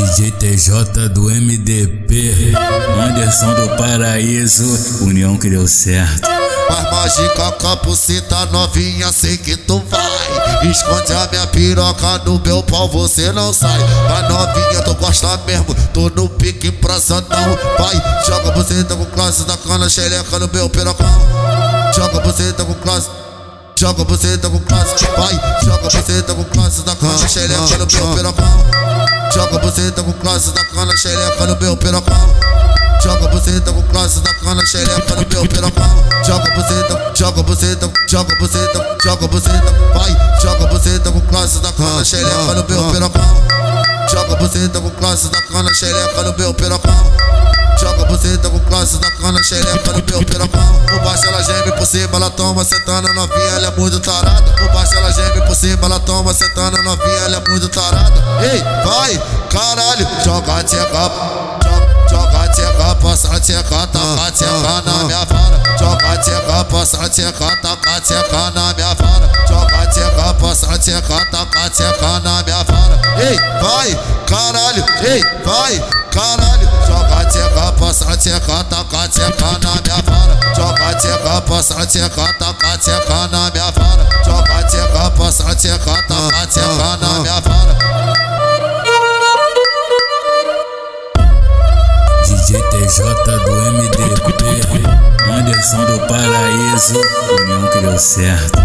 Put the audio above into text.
DJ TJ do MDP, Anderson do Paraíso, União que deu certo. Faz mágica, capucita novinha, sei que tu vai. Esconde a minha piroca no meu pau, você não sai. Vai novinha, tu gosta mesmo, tô no pique praçadão. Vai, joga você tá com classe da cana, xereca no meu pirocão. Joga você tá com classe. Joga você tá com classe, vai, joga você tá com classe da cana, xereca no meu pirocão. Joga tá com classe da cana, xereca no meu pirocão. Joga tá com classe da cana, xereca no meu pirocão. Joga tá, joga tá, joga tá, joga tá, vai, joga tá com classe da cana, xereca no meu pirocão. Joga tá com classe da cana, xereca no meu pirocão. Joga tá com classe da cana, xereca no meu pirocão. Por baixo ela geme, por cima ela toma, sentando novinha, ela é muito tarada. Por baixo ela geme, por cima ela toma, sentando novinha, ela é muito tarada. Ei, vai, caralho, joga tcheca, joga tcheca, passa tcheca, taca tcheca na minha vara. Joga tcheca, passa tcheca, taca tcheca na minha vara. Joga tcheca, passa tcheca, taca tcheca na minha vara. Ei, vai, caralho, ei, vai, caralho, passa tcheca, taca na minha vara. Joga tcheca, passa tcheca, taca tcheca na minha vara. Joga tcheca, passa tcheca, taca tcheca na minha vara. DJ TJ do MDP, Anderson do Paraíso, União que deu certo.